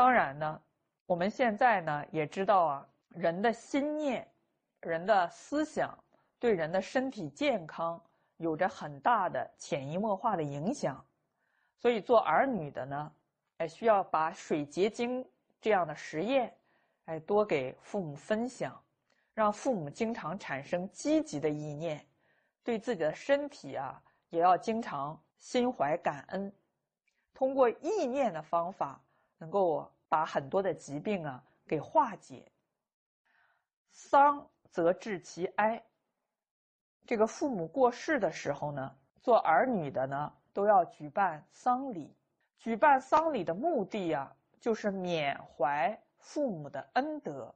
当然呢，我们现在呢也知道啊，人的心念、人的思想对人的身体健康有着很大的潜移默化的影响。所以做儿女的呢，哎，需要把水结晶这样的实验，哎，多给父母分享，让父母经常产生积极的意念，对自己的身体啊，也要经常心怀感恩，通过意念的方法。能够把很多的疾病啊给化解。丧则治其哀。这个父母过世的时候呢，做儿女的呢都要举办丧礼。举办丧礼的目的啊，就是缅怀父母的恩德。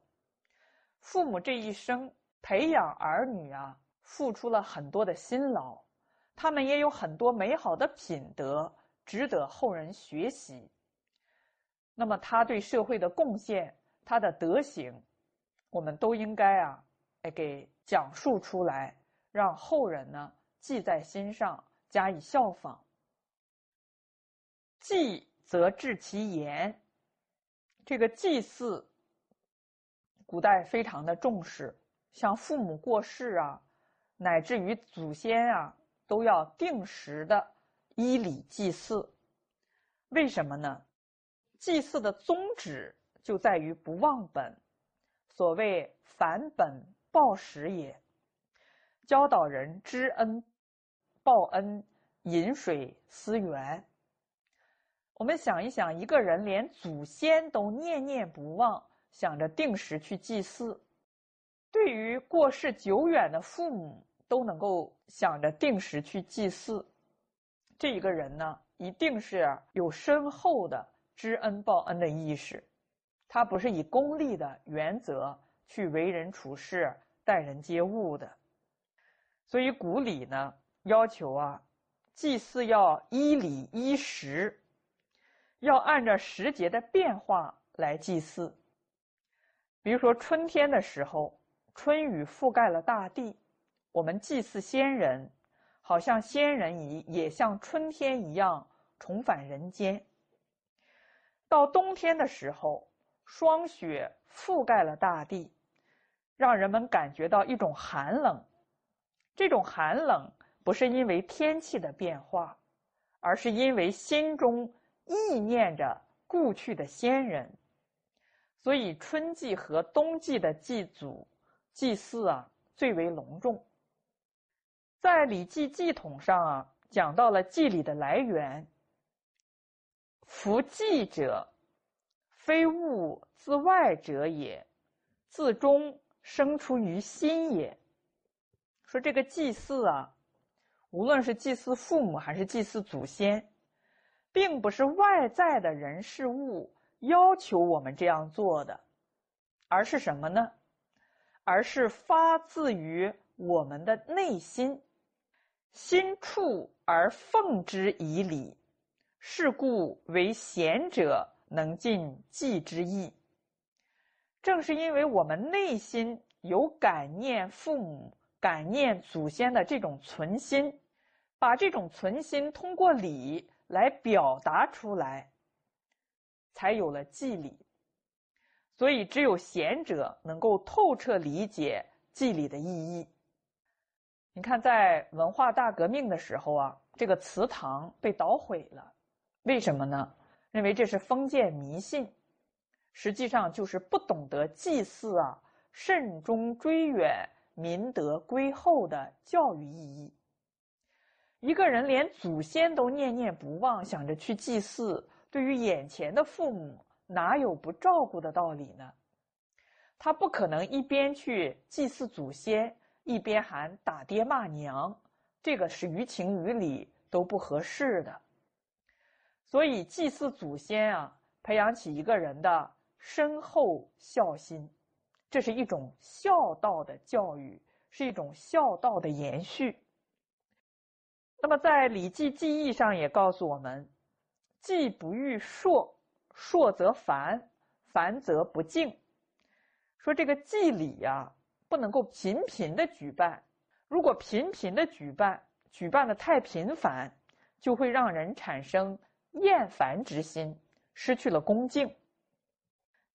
父母这一生培养儿女啊，付出了很多的辛劳，他们也有很多美好的品德，值得后人学习。那么他对社会的贡献，他的德行，我们都应该啊，哎给讲述出来，让后人呢记在心上，加以效仿。祭则治其言，这个祭祀，古代非常的重视，像父母过世啊，乃至于祖先啊，都要定时的依礼祭祀。为什么呢？祭祀的宗旨就在于不忘本，所谓返本报始也。教导人知恩报恩，饮水思源。我们想一想，一个人连祖先都念念不忘，想着定时去祭祀，对于过世久远的父母都能够想着定时去祭祀，这一个人呢，一定是有深厚的。知恩报恩的意识，他不是以功利的原则去为人处事、待人接物的。所以古礼呢要求啊，祭祀要依礼依时，要按照时节的变化来祭祀。比如说春天的时候，春雨覆盖了大地，我们祭祀先人，好像先人也也像春天一样重返人间。到冬天的时候，霜雪覆盖了大地，让人们感觉到一种寒冷。这种寒冷不是因为天气的变化，而是因为心中意念着故去的先人。所以春季和冬季的祭祖、祭祀啊，最为隆重。在《礼记祭统》上啊，讲到了祭礼的来源。夫祭者，非物自外者也，自中生出于心也。说这个祭祀啊，无论是祭祀父母还是祭祀祖先，并不是外在的人事物要求我们这样做的，而是什么呢？而是发自于我们的内心，心处而奉之以礼。是故为贤者能尽祭之意。正是因为我们内心有感念父母、感念祖先的这种存心，把这种存心通过礼来表达出来，才有了祭礼。所以，只有贤者能够透彻理解祭礼的意义。你看，在文化大革命的时候啊，这个祠堂被捣毁了。为什么呢？认为这是封建迷信，实际上就是不懂得祭祀啊，慎终追远、民德归厚的教育意义。一个人连祖先都念念不忘，想着去祭祀，对于眼前的父母，哪有不照顾的道理呢？他不可能一边去祭祀祖先，一边还打爹骂娘，这个是于情于理都不合适的。所以，祭祀祖先啊，培养起一个人的深厚孝心，这是一种孝道的教育，是一种孝道的延续。那么，在《礼记记义》上也告诉我们：“祭不欲硕，硕则繁，繁则不敬。”说这个祭礼呀，不能够频频的举办，如果频频的举办，举办的太频繁，就会让人产生。厌烦之心，失去了恭敬。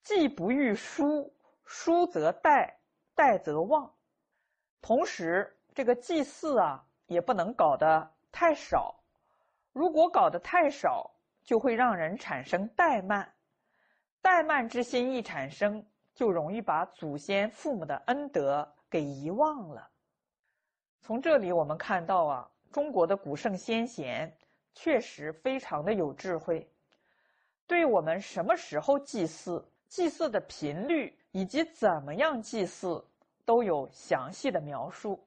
既不欲疏，疏则怠，怠则忘。同时，这个祭祀啊，也不能搞得太少。如果搞得太少，就会让人产生怠慢。怠慢之心一产生，就容易把祖先父母的恩德给遗忘了。从这里我们看到啊，中国的古圣先贤确实非常的有智慧，对我们什么时候祭祀、祭祀的频率以及怎么样祭祀都有详细的描述。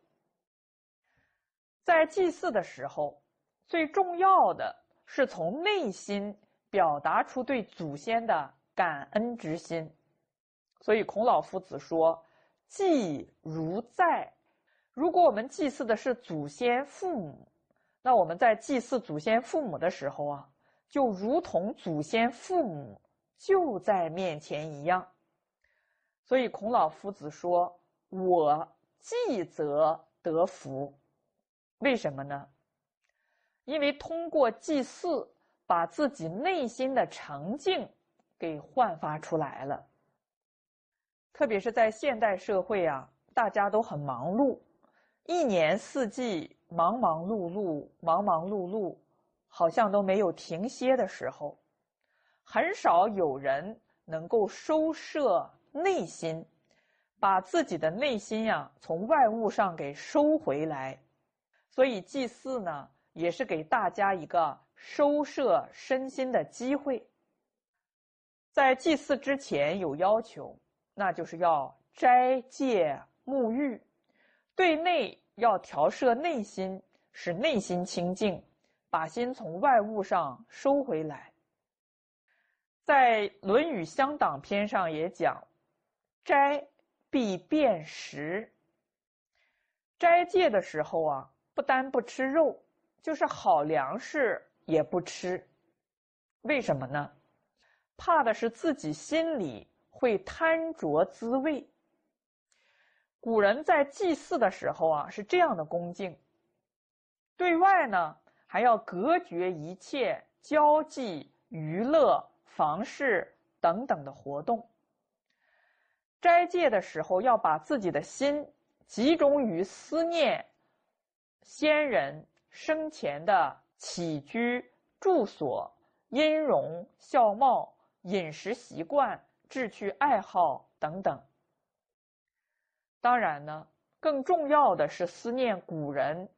在祭祀的时候，最重要的是从内心表达出对祖先的感恩之心。所以孔老夫子说：“祭如在。”如果我们祭祀的是祖先父母，那我们在祭祀祖先父母的时候啊，就如同祖先父母就在面前一样。所以孔老夫子说：“我祭则得福。”为什么呢？因为通过祭祀，把自己内心的澄净给焕发出来了。特别是在现代社会啊，大家都很忙碌。一年四季忙忙碌碌，忙忙碌碌，好像都没有停歇的时候。很少有人能够收摄内心，把自己的内心呀从外物上给收回来。所以祭祀呢，也是给大家一个收摄身心的机会。在祭祀之前有要求，那就是要斋戒沐浴。对内要调摄内心，使内心清净，把心从外物上收回来。在《论语乡党篇》上也讲：“斋必辨食。”斋戒的时候啊，不单不吃肉，就是好粮食也不吃。为什么呢？怕的是自己心里会贪着滋味。古人在祭祀的时候啊，是这样的恭敬。对外呢，还要隔绝一切交际、娱乐、房事等等的活动。斋戒的时候，要把自己的心集中于思念先人生前的起居、住所、音容笑貌、饮食习惯、志趣爱好等等。当然呢，更重要的是思念古人、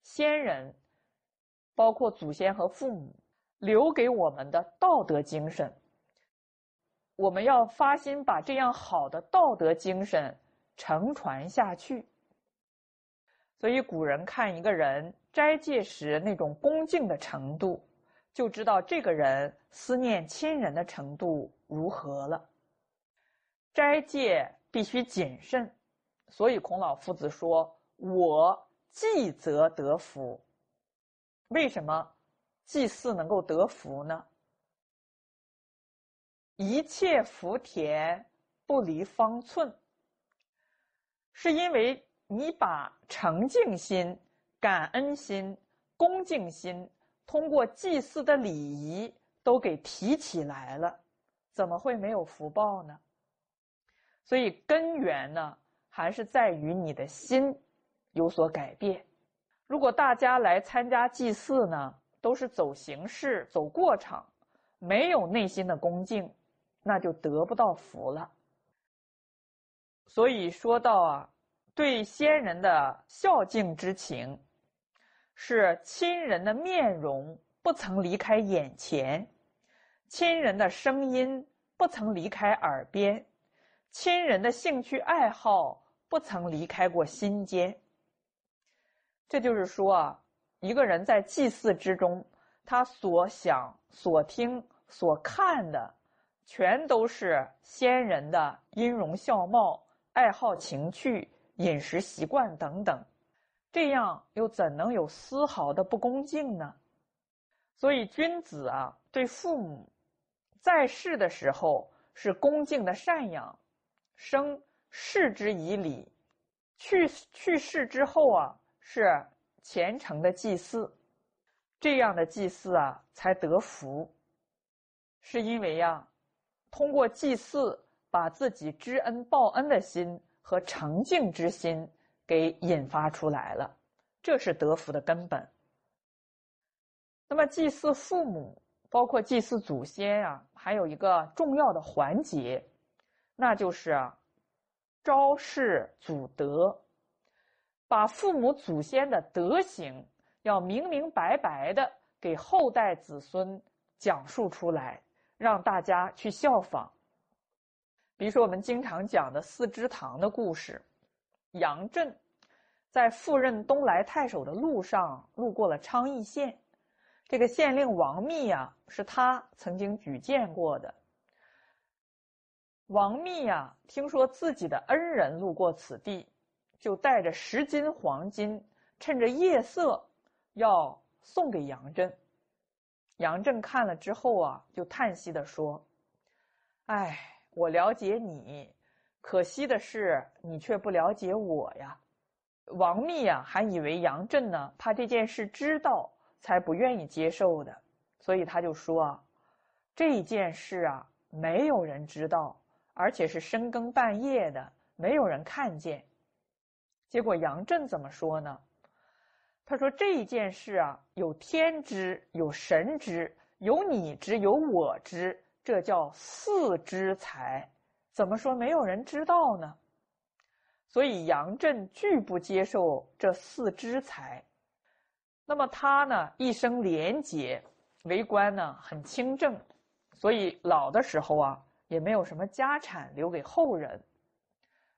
先人，包括祖先和父母留给我们的道德精神。我们要发心把这样好的道德精神承传下去。所以古人看一个人斋戒时那种恭敬的程度，就知道这个人思念亲人的程度如何了。斋戒必须谨慎。所以孔老夫子说：“我祭则得福。”为什么祭祀能够得福呢？一切福田不离方寸，是因为你把诚敬心、感恩心、恭敬心，通过祭祀的礼仪都给提起来了，怎么会没有福报呢？所以根源呢？还是在于你的心有所改变。如果大家来参加祭祀呢，都是走形式、走过场，没有内心的恭敬，那就得不到福了。所以说到啊，对先人的孝敬之情，是亲人的面容不曾离开眼前，亲人的声音不曾离开耳边，亲人的兴趣爱好。不曾离开过心间。这就是说啊，一个人在祭祀之中，他所想、所听、所看的，全都是先人的音容笑貌、爱好情趣、饮食习惯等等，这样又怎能有丝毫的不恭敬呢？所以，君子啊，对父母在世的时候是恭敬的赡养，生。视之以礼，去去世之后啊，是虔诚的祭祀，这样的祭祀啊才得福。是因为呀，通过祭祀，把自己知恩报恩的心和诚敬之心给引发出来了，这是得福的根本。那么，祭祀父母，包括祭祀祖先啊，还有一个重要的环节，那就是昭示祖德，把父母祖先的德行要明明白白的给后代子孙讲述出来，让大家去效仿。比如说，我们经常讲的四支堂的故事，杨震在赴任东莱太守的路上，路过了昌邑县。这个县令王密啊，是他曾经举荐过的。王密呀，听说自己的恩人路过此地，就带着十斤黄金，趁着夜色要送给杨震。杨震看了之后啊，就叹息的说：“哎，我了解你，可惜的是你却不了解我呀。”王密呀，还以为杨震呢，怕这件事知道。才不愿意接受的，所以他就说：“这件事啊，没有人知道，而且是深更半夜的，没有人看见。”结果杨震怎么说呢？他说：“这件事啊，有天知，有神知，有你知，有我知，这叫四之才。怎么说没有人知道呢？”所以杨震拒不接受这四之才。那么他呢，一生廉洁，为官呢很清正，所以老的时候啊，也没有什么家产留给后人。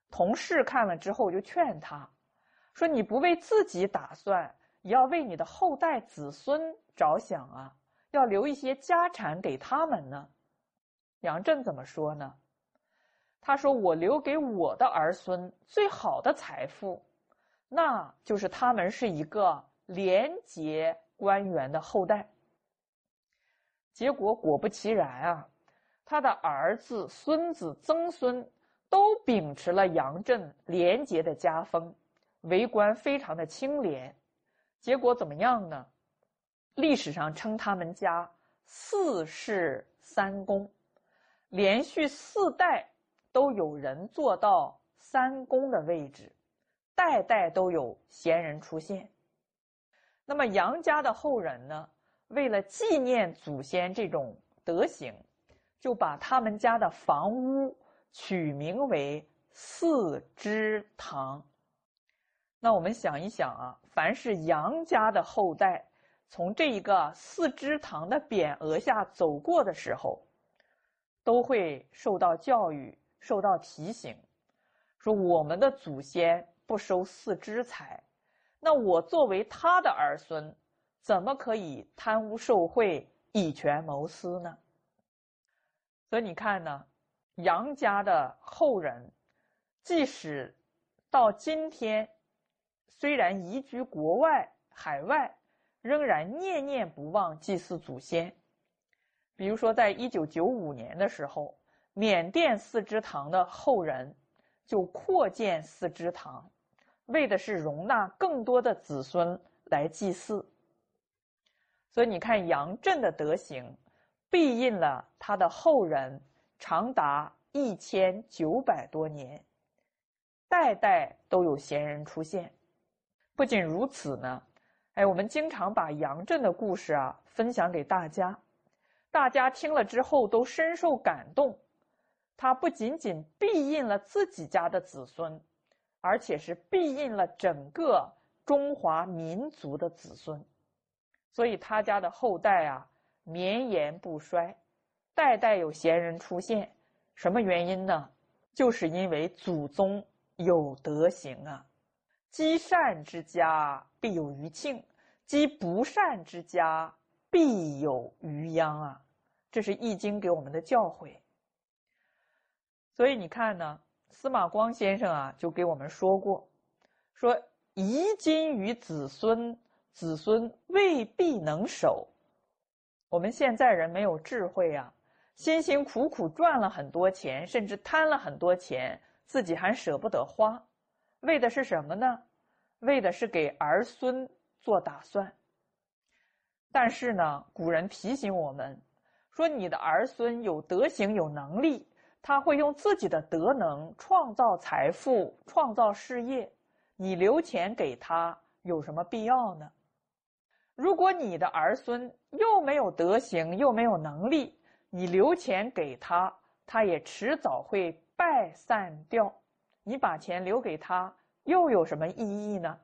同事看了之后就劝他，说：“你不为自己打算，也要为你的后代子孙着想啊，要留一些家产给他们呢。”杨震怎么说呢？他说：“我留给我的儿孙最好的财富，那就是他们是一个。”廉洁官员的后代，结果果不其然啊，他的儿子、孙子、曾孙都秉持了杨震廉洁的家风，为官非常的清廉。结果怎么样呢？历史上称他们家四世三公，连续四代都有人做到三公的位置，代代都有贤人出现。那么杨家的后人呢，为了纪念祖先这种德行，就把他们家的房屋取名为四支堂。那我们想一想啊，凡是杨家的后代从这一个四支堂的匾额下走过的时候，都会受到教育、受到提醒，说我们的祖先不收四支财。那我作为他的儿孙，怎么可以贪污受贿、以权谋私呢？所以你看呢，杨家的后人，即使到今天，虽然移居国外、海外，仍然念念不忘祭祀祖先。比如说，在一九九五年的时候，缅甸四支堂的后人就扩建四支堂。为的是容纳更多的子孙来祭祀，所以你看杨震的德行，庇荫了他的后人长达一千九百多年，代代都有贤人出现。不仅如此呢，哎，我们经常把杨震的故事啊分享给大家，大家听了之后都深受感动。他不仅仅庇荫了自己家的子孙。而且是庇荫了整个中华民族的子孙，所以他家的后代啊绵延不衰，代代有贤人出现。什么原因呢？就是因为祖宗有德行啊。积善之家必有余庆，积不善之家必有余殃啊。这是《易经》给我们的教诲。所以你看呢？司马光先生啊，就给我们说过，说遗金于子孙，子孙未必能守。我们现在人没有智慧啊，辛辛苦苦赚了很多钱，甚至贪了很多钱，自己还舍不得花，为的是什么呢？为的是给儿孙做打算。但是呢，古人提醒我们说你的儿孙有德行、有能力，他会用自己的德能创造财富、创造事业，你留钱给他有什么必要呢？如果你的儿孙又没有德行，又没有能力，你留钱给他，他也迟早会败散掉。你把钱留给他，又有什么意义呢？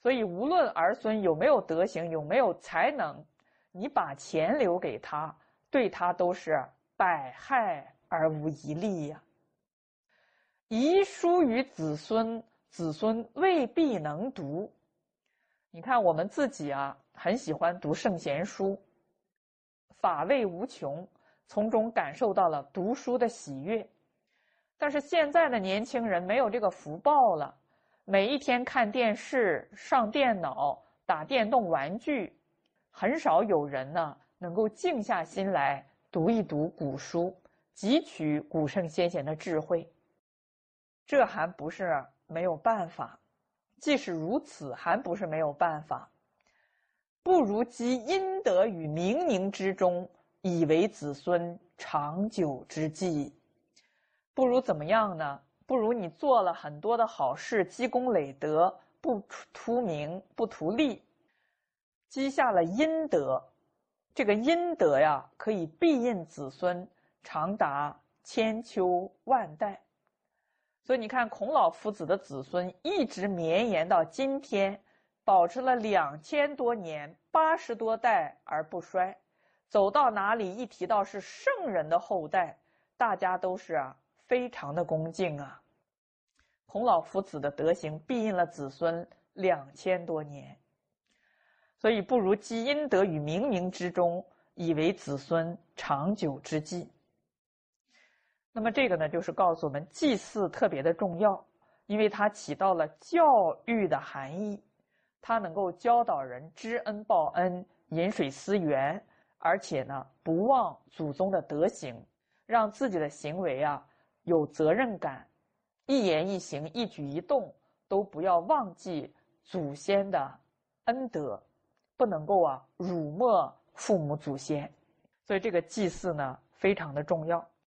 所以，无论儿孙有没有德行，有没有才能，你把钱留给他。对他都是百害而无一利呀。遗书于子孙，子孙未必能读。你看我们自己啊，很喜欢读圣贤书，法味无穷，从中感受到了读书的喜悦。但是现在的年轻人没有这个福报了，每一天看电视、上电脑、打电动玩具，很少有人呢。能够静下心来读一读古书，汲取古圣先贤的智慧，这还不是没有办法。即使如此，还不是没有办法。不如积阴德于冥冥之中，以为子孙长久之计。不如怎么样呢？不如你做了很多的好事，积功累德，不图名，不图利，积下了阴德。这个阴德呀，可以庇荫子孙长达千秋万代。所以你看，孔老夫子的子孙一直绵延到今天，保持了两千多年、八十多代而不衰。走到哪里，一提到是圣人的后代，大家都是啊，非常的恭敬啊。孔老夫子的德行庇荫了子孙两千多年。所以，不如积阴德于冥冥之中，以为子孙长久之计。那么，这个呢，就是告诉我们祭祀特别的重要，因为它起到了教育的含义，他能够教导人知恩报恩、饮水思源，而且呢，不忘祖宗的德行，让自己的行为啊有责任感，一言一行、一举一动都不要忘记祖先的恩德。不能够啊辱没父母祖先，所以这个祭祀呢非常的重要。